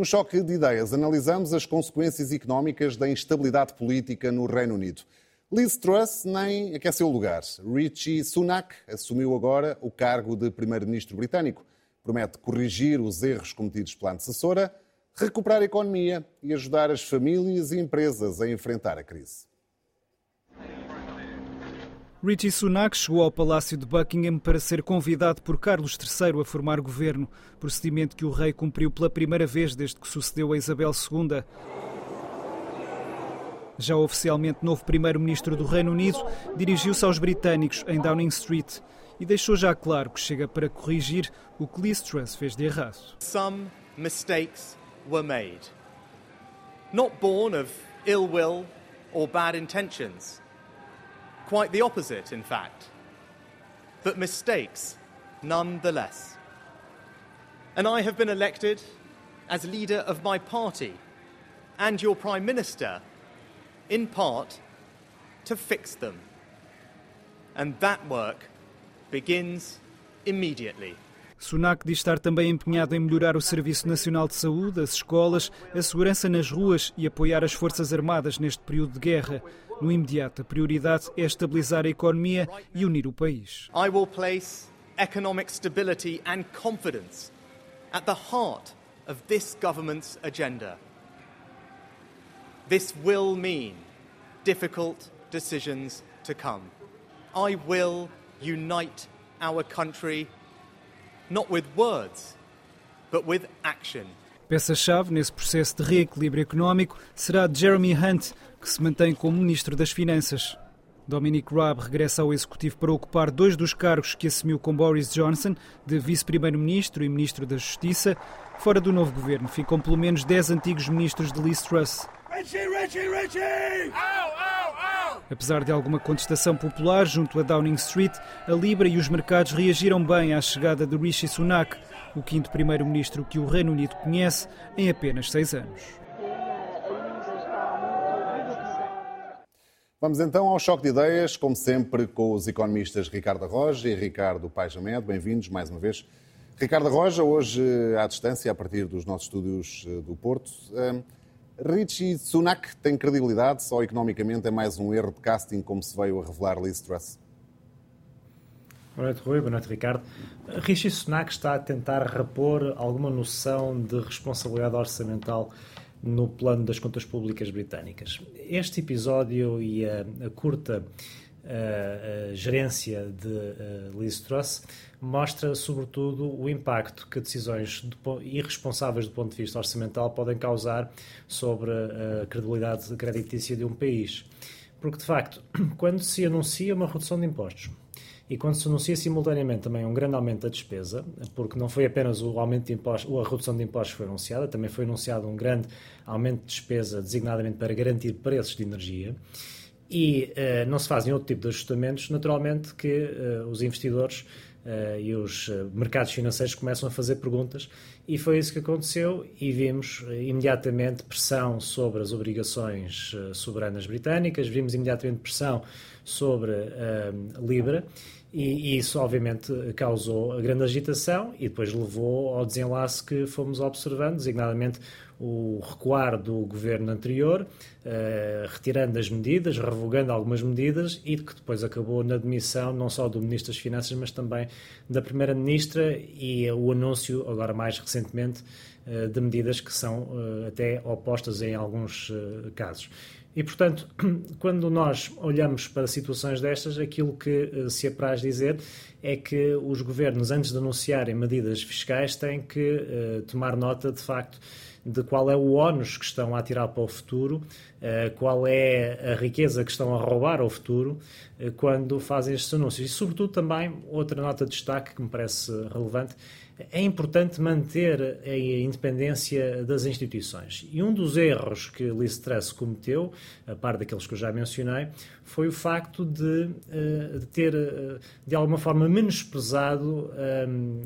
No choque de ideias, analisamos as consequências económicas da instabilidade política no Reino Unido. Liz Truss nem aqueceu o lugar. Richie Sunak assumiu agora o cargo de primeiro-ministro britânico. Promete corrigir os erros cometidos pela antecessora, recuperar a economia e ajudar as famílias e empresas a enfrentar a crise. Richie Sunak chegou ao Palácio de Buckingham para ser convidado por Carlos III a formar governo, procedimento que o rei cumpriu pela primeira vez desde que sucedeu a Isabel II. Já oficialmente novo primeiro-ministro do Reino Unido, dirigiu-se aos britânicos em Downing Street e deixou já claro que chega para corrigir o que Liz Truss fez de errado. Some mistakes were made. Not born of ill will or bad intentions. Quite the opposite, in fact. But mistakes, nonetheless. And I have been elected as leader of my party and your Prime Minister, in part, to fix them. And that work begins immediately. Sunak diz estar também empenhado em melhorar o Serviço Nacional de Saúde, as escolas, a segurança nas ruas e apoiar as Forças Armadas neste período de guerra. No imediato, a prioridade é estabilizar a economia e unir o país. I will place economic stability and confidence at the heart of this government's agenda. This will mean difficult decisions to come. I will unite our country not with words, but with action. Peça-chave nesse processo de reequilíbrio económico será Jeremy Hunt, que se mantém como Ministro das Finanças. Dominic Raab regressa ao Executivo para ocupar dois dos cargos que assumiu com Boris Johnson, de Vice-Primeiro-Ministro e Ministro da Justiça. Fora do novo governo ficam pelo menos 10 antigos ministros de Liz Truss. Richie, Richie, Richie! Apesar de alguma contestação popular junto a Downing Street, a Libra e os mercados reagiram bem à chegada de Rishi Sunak, o quinto primeiro-ministro que o Reino Unido conhece em apenas seis anos. Vamos então ao choque de ideias, como sempre, com os economistas Ricardo Roja e Ricardo Pajamed. Bem-vindos mais uma vez. Ricardo Roja, hoje à distância, a partir dos nossos estúdios eh, do Porto. Richie Sunak tem credibilidade ou economicamente é mais um erro de casting, como se veio a revelar Liz Truss? Boa noite, Rui. Boa noite, Ricardo. Richie Sunak está a tentar repor alguma noção de responsabilidade orçamental no plano das contas públicas britânicas. Este episódio e a, a curta a, gerência de uh, Liz Truss mostra, sobretudo, o impacto que decisões de, irresponsáveis do ponto de vista orçamental podem causar sobre a credibilidade creditícia de um país. Porque, de facto, quando se anuncia uma redução de impostos, e quando se anuncia simultaneamente também um grande aumento da despesa, porque não foi apenas o aumento de impostos, a redução de impostos que foi anunciada, também foi anunciado um grande aumento de despesa designadamente para garantir preços de energia, e uh, não se fazem outro tipo de ajustamentos, naturalmente que uh, os investidores uh, e os mercados financeiros começam a fazer perguntas e foi isso que aconteceu e vimos imediatamente pressão sobre as obrigações soberanas britânicas, vimos imediatamente pressão sobre a Libra e, isso, obviamente, causou grande agitação e depois levou ao desenlace que fomos observando, designadamente o recuar do governo anterior, retirando as medidas, revogando algumas medidas e que depois acabou na demissão não só do Ministro das Finanças, mas também da Primeira-Ministra e o anúncio, agora mais recentemente, uh, de medidas que são uh, até opostas em alguns casos. E, portanto, quando nós olhamos para situações destas, aquilo que eh, se apraz dizer é que os governos, antes de anunciarem medidas fiscais, têm que tomar nota, de facto, de qual é o ónus que estão a tirar para o futuro, uh, qual é a riqueza que estão a roubar ao futuro uh, quando fazem estes anúncios. E, sobretudo, também, outra nota de destaque que me parece relevante é importante manter a independência das instituições. E um dos erros que Liz Truss cometeu, a par daqueles que eu já mencionei, foi o facto de, eh, de ter, eh, de alguma forma, menosprezado um,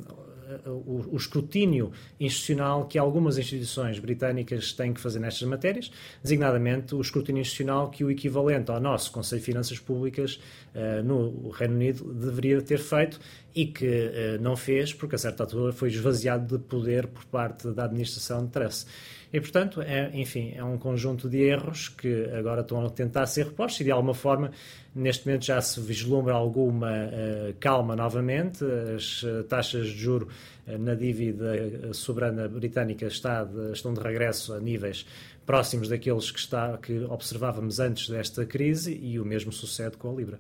o, o, escrutínio institucional que algumas instituições britânicas têm que fazer nestas matérias, designadamente o escrutínio institucional que o equivalente ao nosso Conselho de Finanças Públicas uh, no Reino Unido deveria ter feito e que uh, não fez porque a certa altura foi esvaziado de poder por parte da administração de Truss. E, portanto, é, enfim, é um conjunto de erros que agora estão a tentar ser repostos e, de alguma forma, neste momento já se vislumbra alguma uh, calma novamente. As uh, taxas de juro uh, na dívida soberana britânica está de, estão de regresso a níveis próximos daqueles que, está, que observávamos antes desta crise e o mesmo sucede com a Libra.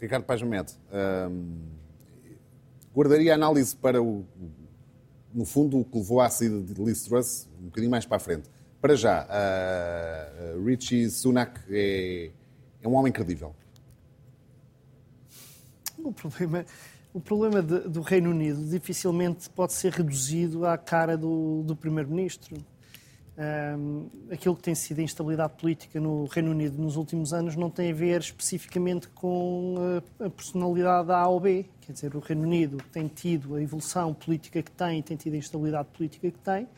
Ricardo Paz Mete, guardaria a análise para o, no fundo, o que levou à saída de Liz Truss um bocadinho mais para a frente. Para já, uh, Richie Sunak é, é um homem credível. O problema, o problema de, do Reino Unido dificilmente pode ser reduzido à cara do, do Primeiro-Ministro. Um, aquilo que tem sido a instabilidade política no Reino Unido nos últimos anos não tem a ver especificamente com a, personalidade da A ou B. Quer dizer, o Reino Unido tem tido a evolução política que tem, tem tido a instabilidade política que tem,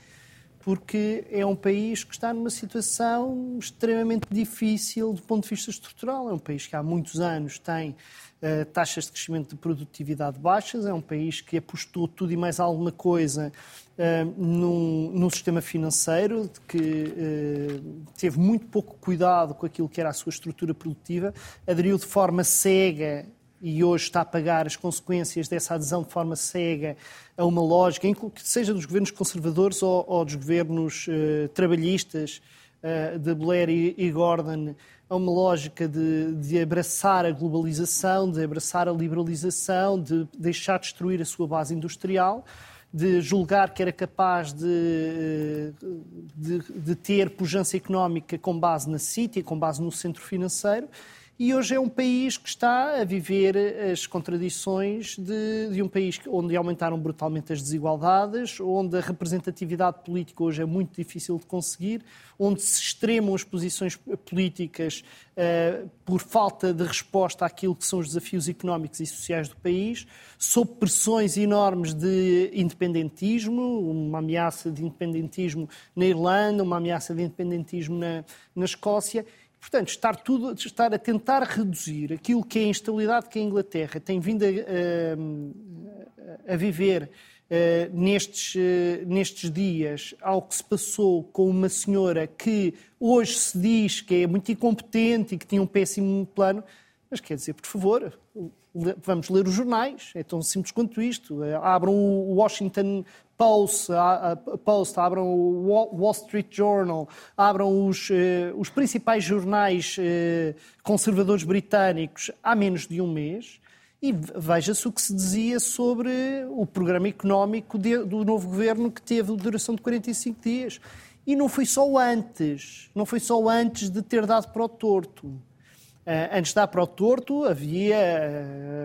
porque é um país que está numa situação extremamente difícil do ponto de vista estrutural. É um país que há muitos anos tem uh, taxas de crescimento de produtividade baixas, é um país que apostou tudo e mais alguma coisa uh, num, num, sistema financeiro que uh, teve muito pouco cuidado com aquilo que era a sua estrutura produtiva, aderiu de forma cega e hoje está a pagar as consequências dessa adesão de forma cega a uma lógica, seja dos governos conservadores ou, ou dos governos uh, trabalhistas uh, de Blair e, e, Gordon, a uma lógica de, de, abraçar a globalização, de abraçar a liberalização, de deixar destruir a sua base industrial de julgar que era capaz de, de, de, ter pujança económica com base na City, com base no centro financeiro, e hoje é um país que está a viver as contradições de, de, um país onde aumentaram brutalmente as desigualdades, onde a representatividade política hoje é muito difícil de conseguir, onde se extremam as posições políticas uh, por falta de resposta àquilo que são os desafios económicos e sociais do país, sob pressões enormes de independentismo, uma ameaça de independentismo na Irlanda, uma ameaça de independentismo na, na Escócia Portanto, estar, tudo, estar a tentar reduzir aquilo que é a instabilidade que a Inglaterra tem vindo a, a, a viver uh, nestes, uh, nestes dias ao que se passou com uma senhora que hoje se diz que é muito incompetente e que tinha um péssimo plano, mas quer dizer, por favor, vamos ler os jornais, é tão simples quanto isto. Eh, abram o Washington Post, Post abram o Wall Street Journal, abram os, eh, os principais jornais eh, conservadores britânicos há menos de um mês e veja-se o que se dizia sobre o programa económico do novo governo que teve duração de 45 dias. E não foi só antes, não foi só antes de ter dado para o torto. Eh, antes dar para o torto, havia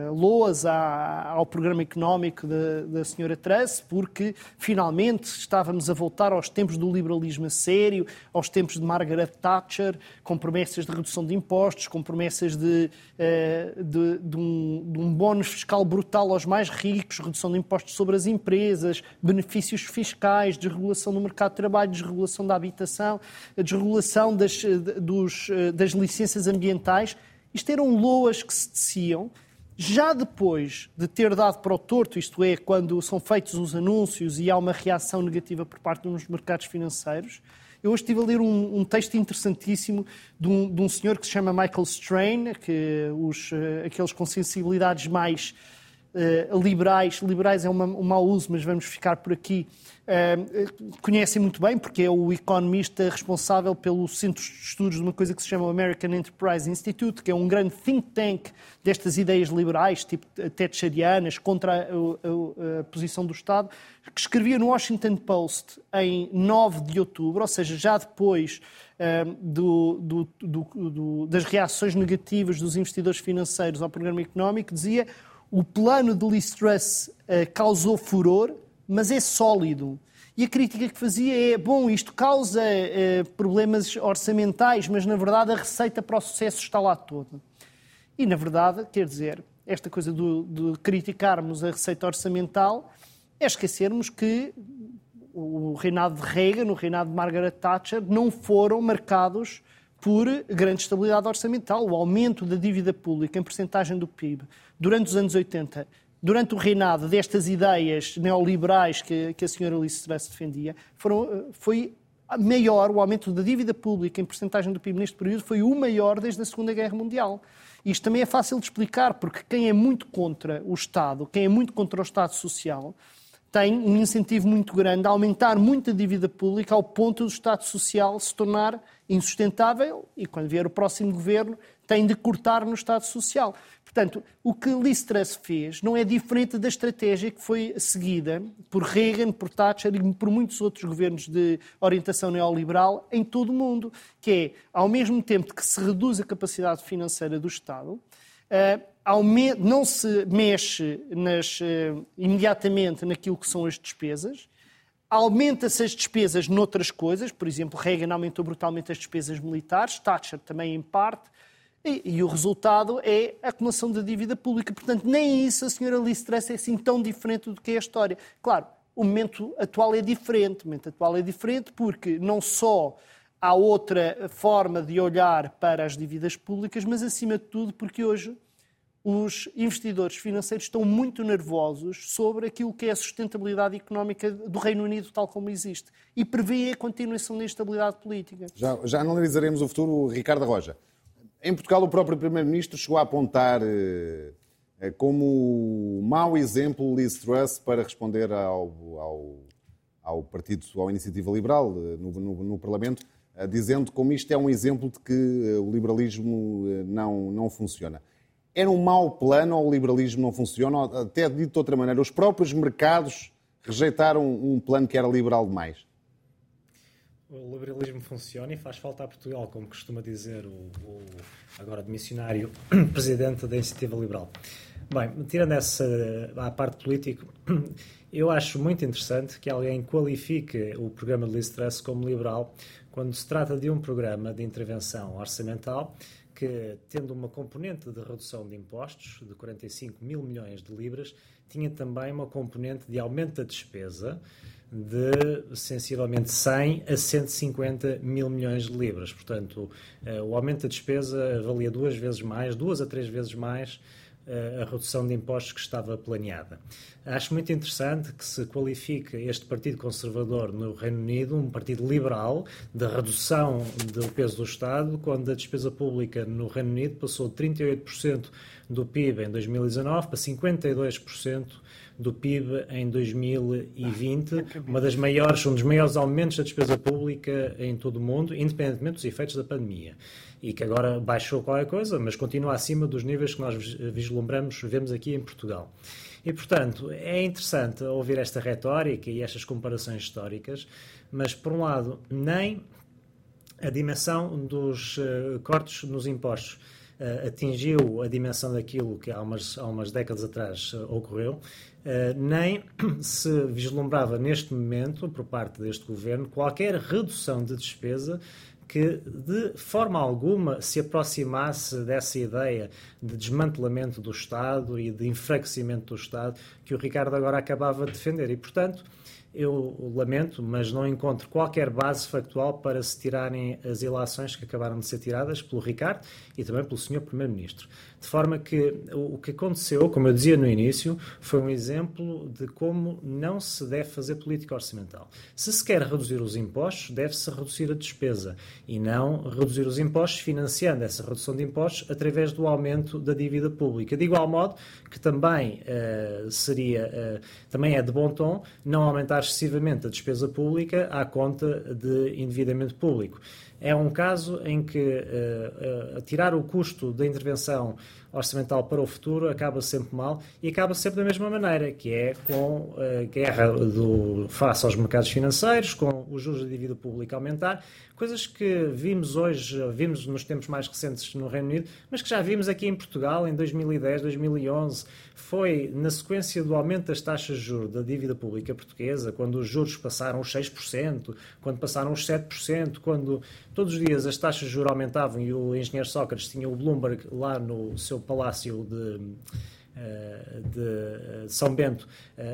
uh, loas ao programa económico da, da senhora Truss, porque finalmente estávamos a voltar aos tempos do liberalismo a sério, aos tempos de Margaret Thatcher, com promessas de redução de impostos, com promessas de, uh, de, de, um, de um bónus fiscal brutal aos mais ricos, redução de impostos sobre as empresas, benefícios fiscais, desregulação do mercado de trabalho, desregulação da habitação, desregulação das, dos, das licenças ambientais isto eram loas que se teciam já depois de ter dado para o torto, isto é, quando são feitos os anúncios e há uma reação negativa por parte dos mercados financeiros. Eu hoje estive a ler um, um texto interessantíssimo de um, de um, senhor que se chama Michael Strain, que os, uh, aqueles com sensibilidades mais uh, liberais, liberais é uma, um mau uso, mas vamos ficar por aqui, uh, conhecem muito bem, porque é o economista responsável pelo centro de estudos de uma coisa que se chama American Enterprise Institute, que é um grande think tank destas ideias liberais, tipo thatcherianas, contra a, a, a posição do Estado, que escrevia no Washington Post em 9 de outubro, ou seja, já depois do, do, do, das reações negativas dos investidores financeiros ao programa económico, dizia o plano de Liz uh, causou furor, mas é sólido. E a crítica que fazia é: bom, isto causa uh, problemas orçamentais, mas na verdade a receita para o sucesso está lá toda. E na verdade, quer dizer, esta coisa do, de criticarmos a receita orçamental é esquecermos que o reinado de Reagan, o reinado de Margaret Thatcher, não foram marcados por grande estabilidade orçamental. O aumento da dívida pública em percentagem do PIB durante os anos 80 durante o reinado destas ideias neoliberais que, que a senhora Liz Truss defendia, foram, eh, foi maior, o aumento da dívida pública em porcentagem do PIB neste período foi o maior desde a Segunda Guerra Mundial. Isto também é fácil de explicar, porque quem é muito contra o Estado, quem é muito contra o Estado Social, tem um incentivo muito grande a aumentar muito a dívida pública ao ponto do Estado Social se tornar insustentável e, quando vier o próximo governo, tem de cortar no Estado Social. Portanto, o que Liz Truss fez não é diferente da estratégia que foi seguida por Reagan, por Thatcher e por muitos outros governos de orientação neoliberal em todo o mundo, que é, ao mesmo tempo que se reduz a capacidade financeira do Estado, uh, não se mexe nas, uh, imediatamente naquilo que são as despesas, aumenta-se as despesas noutras coisas, por exemplo, Reagan aumentou brutalmente as despesas militares, Thatcher também em parte, e, e, o resultado é a acumulação da dívida pública. Portanto, nem isso a senhora Liz Truss é assim tão diferente do que é a história. Claro, o momento atual é diferente. O momento atual é diferente porque não só há outra forma de olhar para as dívidas públicas, mas acima de tudo porque hoje os investidores financeiros estão muito nervosos sobre aquilo que é a sustentabilidade económica do Reino Unido tal como existe e prevêem a continuação da instabilidade política. Já, já analisaremos o futuro, Ricardo Roja. Em Portugal, o próprio Primeiro-Ministro chegou a apontar eh, eh, como mau exemplo Liz Truss para responder ao, ao, ao partido, à Iniciativa Liberal eh, no, no, no, Parlamento, dizendo como isto é um exemplo de que o liberalismo não, não funciona. Era um mau plano ou o liberalismo não funciona? Até dito de outra maneira, os próprios mercados rejeitaram um plano que era liberal demais o liberalismo funciona e faz falta a Portugal, como costuma dizer o, o agora de missionário presidente da Iniciativa Liberal. Bem, tirando essa a parte política, eu acho muito interessante que alguém qualifique o programa de Liz como liberal quando se trata de um programa de intervenção orçamental que, tendo uma componente de redução de impostos de 45 mil milhões de libras, tinha também uma componente de aumento da despesa de sensivelmente 100 a 150 mil milhões de libras. Portanto, eh, o aumento da despesa valia duas vezes mais, duas a três vezes mais eh, a redução de impostos que estava planeada. Acho muito interessante que se qualifique este Partido Conservador no Reino Unido um partido liberal de redução do peso do Estado, quando a despesa pública no Reino Unido passou de 38% do PIB em 2019 para 52% do PIB em 2020, ah, uma das maiores, um dos maiores aumentos da despesa pública em todo o mundo, independentemente dos efeitos da pandemia. E que agora baixou qualquer coisa, mas continua acima dos níveis que nós vislumbramos, vemos aqui em Portugal. E, portanto, é interessante ouvir esta retórica e estas comparações históricas, mas, por um lado, nem a dimensão dos uh, cortes nos impostos atingiu a dimensão daquilo que há umas, há umas décadas atrás uh, ocorreu, Uh, nem se vislumbrava neste momento, por parte deste governo, qualquer redução de despesa que de forma alguma se aproximasse dessa ideia de desmantelamento do Estado e de enfraquecimento do Estado que o Ricardo agora acabava de defender. E, portanto, eu lamento, mas não encontro qualquer base factual para se tirarem as ilações que acabaram de ser tiradas pelo Ricardo e também pelo Sr. Primeiro-Ministro. De forma que o que aconteceu, como eu dizia no início, foi um exemplo de como não se deve fazer política orçamental. Se se quer reduzir os impostos, deve-se reduzir a despesa e não reduzir os impostos financiando essa redução de impostos através do aumento da dívida pública. De igual modo que também uh, seria, uh, também é de bom tom não aumentar excessivamente a despesa pública à conta de endividamento público. É um caso em que uh, uh, tirar o custo da intervenção orçamental para o futuro acaba sempre mal e acaba sempre da mesma maneira, que é com a guerra do, face aos mercados financeiros, com os juros da dívida pública aumentar, coisas que vimos hoje, vimos nos tempos mais recentes no Reino Unido, mas que já vimos aqui em Portugal em 2010, 2011. Foi na sequência do aumento das taxas de juros da dívida pública portuguesa, quando os juros passaram os 6%, quando passaram os 7%, quando todos os dias as taxas de juros aumentavam e o engenheiro Sócrates tinha o Bloomberg lá no seu palácio de de São Bento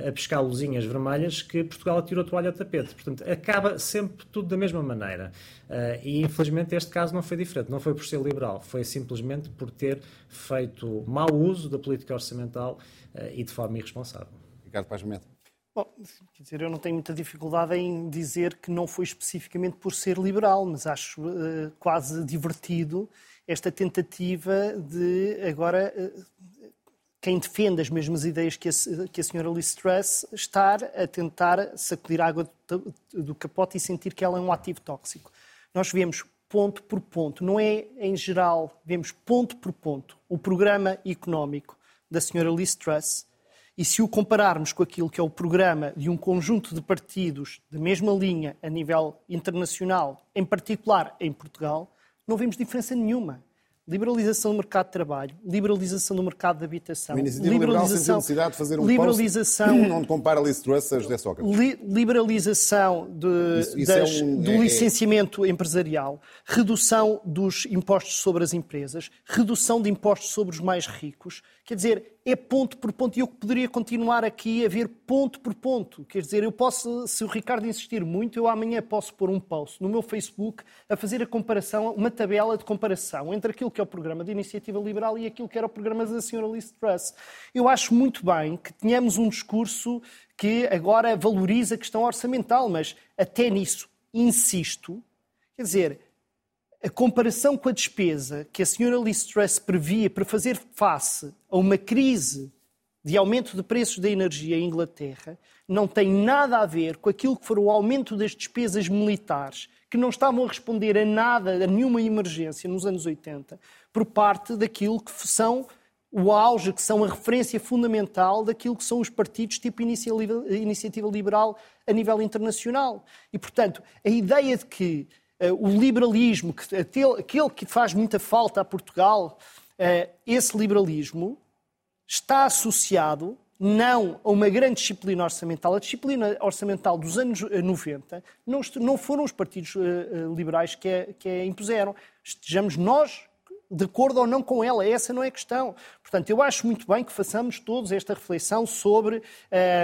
a pescar luzinhas vermelhas que Portugal atirou a toalha ao tapete. Portanto, acaba sempre tudo da mesma maneira. E infelizmente este caso não foi diferente. Não foi por ser liberal, foi simplesmente por ter feito mau uso da política orçamental e de forma irresponsável. Ricardo Paz Meta. Bom, quer dizer, eu não tenho muita dificuldade em dizer que não foi especificamente por ser liberal, mas acho uh, quase divertido esta tentativa de agora uh, quem defende as mesmas ideias que a, que a senhora Liz Truss estar a tentar sacudir a água do, do capote e sentir que ela é um ativo tóxico. Nós vemos ponto por ponto, não é em geral, vemos ponto por ponto o programa económico da senhora Liz Truss e se o compararmos com aquilo que é o programa de um conjunto de partidos da mesma linha a nível internacional, em particular em Portugal, não vemos diferença nenhuma liberalização do mercado de trabalho, liberalização do mercado de habitação, liberalização, necessidade de fazer um liberalização, post onde compara Liz Truss a José Sócrates. Li, liberalização de, isso, isso das, é um, do é, licenciamento é... empresarial, redução dos impostos sobre as empresas, redução de impostos sobre os mais ricos. Quer dizer, é ponto por ponto. E eu poderia continuar aqui a ver ponto por ponto. Quer dizer, eu posso, se o Ricardo insistir muito, eu amanhã posso pôr um post no meu Facebook a fazer a comparação, uma tabela de comparação entre aquilo que é o programa de iniciativa liberal e aquilo que era o programa da senhora Liz Truss. Eu acho muito bem que tenhamos um discurso que agora valoriza a questão orçamental, mas até nisso insisto. Quer dizer, a comparação com a despesa que a senhora Liz Truss previa para fazer face a uma crise de aumento de preços da energia em Inglaterra não tem nada a ver com aquilo que for o aumento das despesas militares, que não estavam a responder a nada, a nenhuma emergência nos anos 80, por parte daquilo que são o auge, que são a referência fundamental daquilo que são os partidos tipo iniciativa liberal a nível internacional. E, portanto, a ideia de que eh, o liberalismo, aquele que faz muita falta a Portugal, eh, esse liberalismo está associado não a uma grande disciplina orçamental. A disciplina orçamental dos anos 90 eh, não, foram os partidos liberais que a, que a impuseram. Estejamos nós de acordo ou não com ela, essa não é a questão. Portanto, eu acho muito bem que façamos todos esta reflexão sobre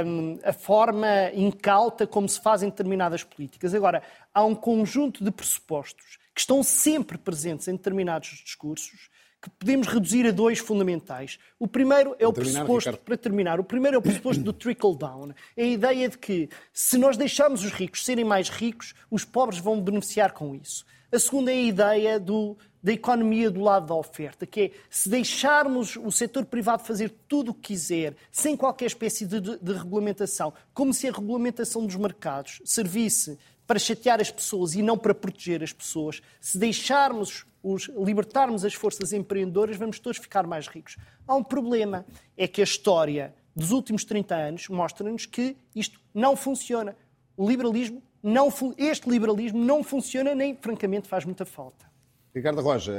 um, a forma incauta como se fazem determinadas políticas. Agora, há um conjunto de pressupostos que estão sempre presentes em determinados discursos que podemos reduzir a dois fundamentais. O primeiro é o pressuposto, Ricardo. para terminar, o primeiro é o pressuposto do trickle down. É a ideia de que se nós deixarmos os ricos serem mais ricos, os pobres vão beneficiar com isso. A segunda é a ideia do da economia do lado da oferta, que é se deixarmos o setor privado fazer tudo o que quiser, sem qualquer espécie de, de, de regulamentação, como se a regulamentação dos mercados servisse para chatear as pessoas e não para proteger as pessoas, se deixarmos os, libertarmos as forças empreendedoras, vamos todos ficar mais ricos. Há um problema, é que a história dos últimos 30 anos mostra-nos que isto não funciona. O liberalismo não, este liberalismo não funciona nem, francamente, faz muita falta. Ricardo Roja,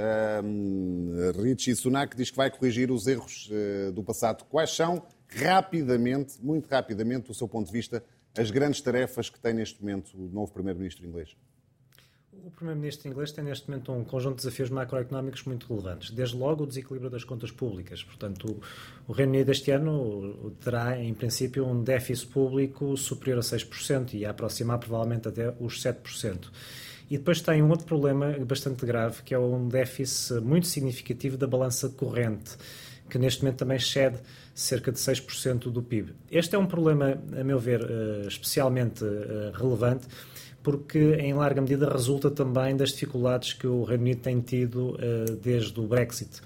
um, Richie Sunak diz que vai corrigir os erros uh, do passado. Quais são, rapidamente, muito rapidamente, do seu ponto de vista, as grandes tarefas que tem neste momento o novo Primeiro-Ministro inglês? O Primeiro-Ministro inglês tem neste momento um conjunto de desafios macroeconómicos muito relevantes. Desde logo o desequilíbrio das contas públicas. Portanto, o, Reino Unido este ano terá, em princípio, um déficit público superior a 6% e a aproximar provavelmente até os 7%. E depois tem um outro problema bastante grave, que é um déficit muito significativo da balança corrente, que neste momento também excede cerca de 6% do PIB. Este é um problema, a meu ver, eh, especialmente eh, relevante, porque em larga medida resulta também das dificuldades que o Reino Unido tem tido eh, desde o Brexit.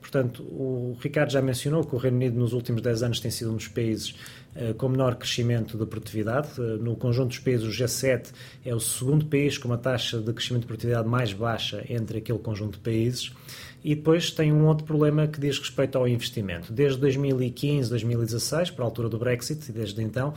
Portanto, o Ricardo já mencionou que o Reino Unido nos últimos 10 anos tem sido um dos países eh, com menor crescimento da produtividade. Eh, no conjunto dos países, o G7 é o segundo país com uma taxa de crescimento de produtividade mais baixa entre aquele conjunto de países. E depois tem um outro problema que diz respeito ao investimento. Desde 2015, 2016, para a altura do Brexit, e desde então,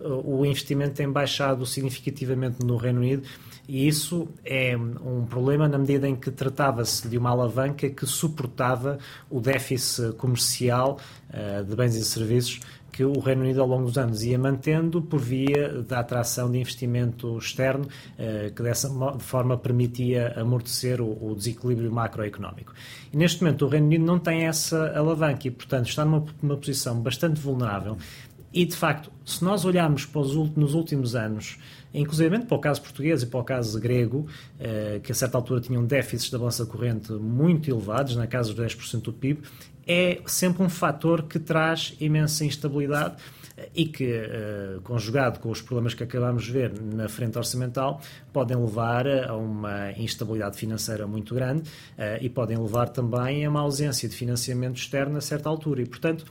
eh, o investimento tem baixado significativamente no Reino Unido e isso é um problema na medida em que tratava-se de uma alavanca que suportava o déficit comercial uh, de bens e serviços que o Reino Unido, ao longo dos anos, ia mantendo por via da atração de investimento externo, eh, que dessa forma permitia amortecer o, desequilíbrio macroeconómico. E neste momento, o Reino Unido não tem essa alavanca e, portanto, está numa, numa posição bastante vulnerável. E, de facto, se nós olharmos para os, nos últimos anos, inclusive para o caso português e para o caso grego, eh, que a certa altura tinham déficits da balança corrente muito elevados, na casa dos 10% do PIB, é sempre um fator que traz imensa instabilidade e que, uh, conjugado com os problemas que acabamos de ver na frente orçamental, podem levar a uma instabilidade financeira muito grande uh, e podem levar também a uma ausência de financiamento externo a certa altura. E, portanto,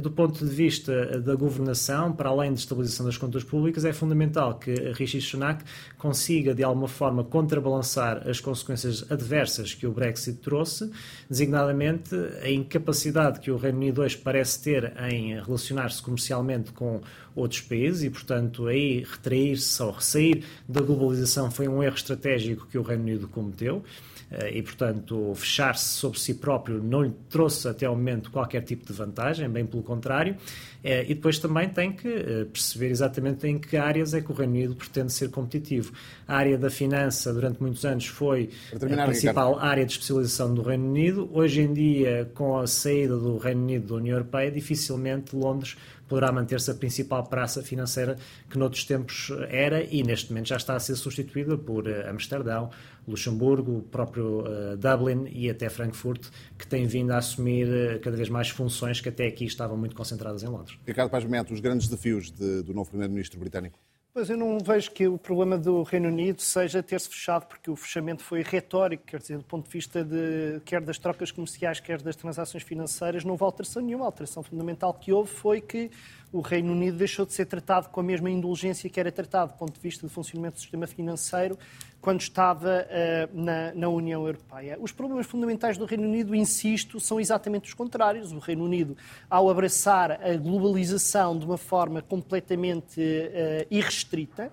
do ponto de vista da governação, para além de estabilização das contas públicas, é fundamental que Rishi Sunak consiga, de alguma forma, contrabalançar as consequências adversas que o Brexit trouxe, designadamente a incapacidade que o Reino Unido hoje parece ter em relacionar-se comercialmente com outros países e, portanto, aí retrair-se ou ressair da globalização foi um erro estratégico que o Reino Unido cometeu. Eh, e, portanto, fechar-se sobre si próprio não lhe trouxe até ao momento qualquer tipo de vantagem, bem pelo contrário. Eh, e depois também tem que eh, perceber exatamente em que áreas é que o Reino Unido pretende ser competitivo. A área da finança, durante muitos anos, foi a principal Ricardo. área de especialização do Reino Unido. Hoje em dia, com a saída do Reino Unido da União Europeia, dificilmente Londres poderá manter-se a principal praça financeira que noutros tempos era e neste momento já está a ser substituída por Amsterdão, Luxemburgo, o próprio uh, Dublin e até Frankfurt, que têm vindo a assumir uh, cada vez mais funções que até aqui estavam muito concentradas em Londres. Ricardo Paz Mento, os grandes desafios de, do novo Primeiro-Ministro britânico? Pois eu não vejo que o problema do Reino Unido seja ter-se fechado, porque o fechamento foi retórico, quer dizer, do ponto de vista de quer das trocas comerciais, quer das transações financeiras, não houve alteração nenhuma. A alteração fundamental que houve foi que o Reino Unido deixou de ser tratado com a mesma indulgência que era tratado do ponto de vista do funcionamento do sistema financeiro quando estava uh, na, na, União Europeia. Os problemas fundamentais do Reino Unido, insisto, são exatamente os contrários. O Reino Unido, ao abraçar a globalização de uma forma completamente uh, irrestrita,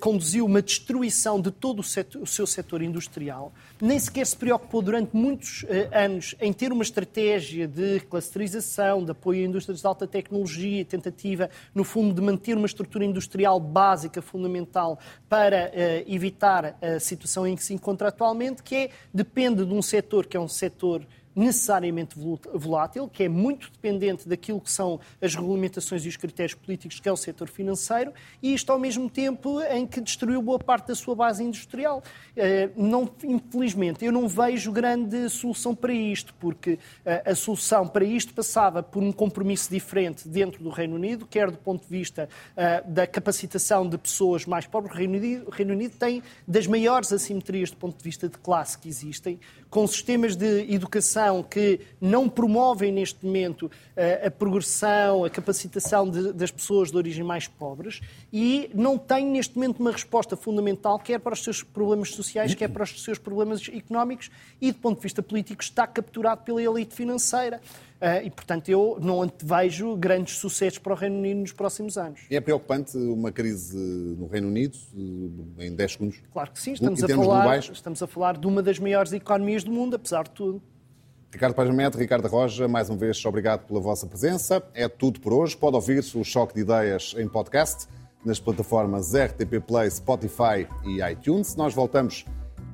conduziu uma destruição de todo o, setor, o, seu setor industrial, nem sequer se preocupou durante muitos uh, anos em ter uma estratégia de clusterização, de apoio a indústrias de alta tecnologia, tentativa, no fundo, de manter uma estrutura industrial básica, fundamental, para uh, evitar a situação em que se encontra atualmente, que é, depende de um setor que é um setor necessariamente volátil, que é muito dependente daquilo que são as regulamentações e os critérios políticos, que é o setor financeiro, e isto ao mesmo tempo em que destruiu boa parte da sua base industrial. Eh, não, infelizmente, eu não vejo grande solução para isto, porque eh, a solução para isto passava por um compromisso diferente dentro do Reino Unido, quer do ponto de vista eh, da capacitação de pessoas mais pobres. O Reino Unido, o Reino Unido tem das maiores assimetrias do ponto de vista de classe que existem, com sistemas de educação que não promovem neste momento a progressão, a capacitação de, das pessoas de origem mais pobres e não tem neste momento uma resposta fundamental, quer para os seus problemas sociais, quer para os seus problemas económicos e, do ponto de vista político, está capturado pela elite financeira. Uh, e, portanto, eu não antevejo grandes sucessos para o Reino Unido nos próximos anos. E é preocupante uma crise no Reino Unido, eh, em 10 segundos? Claro que sim. Estamos, a falar, estamos a falar de uma das maiores economias do mundo, apesar de tudo. Ricardo Pajamete, Ricardo Roja, mais uma vez, obrigado pela vossa presença. É tudo por hoje. Pode ouvir o Choque de Ideias em podcast nas plataformas RTP Play, Spotify e iTunes. Nós voltamos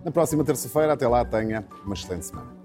na próxima terça-feira. Até lá, tenha uma excelente semana.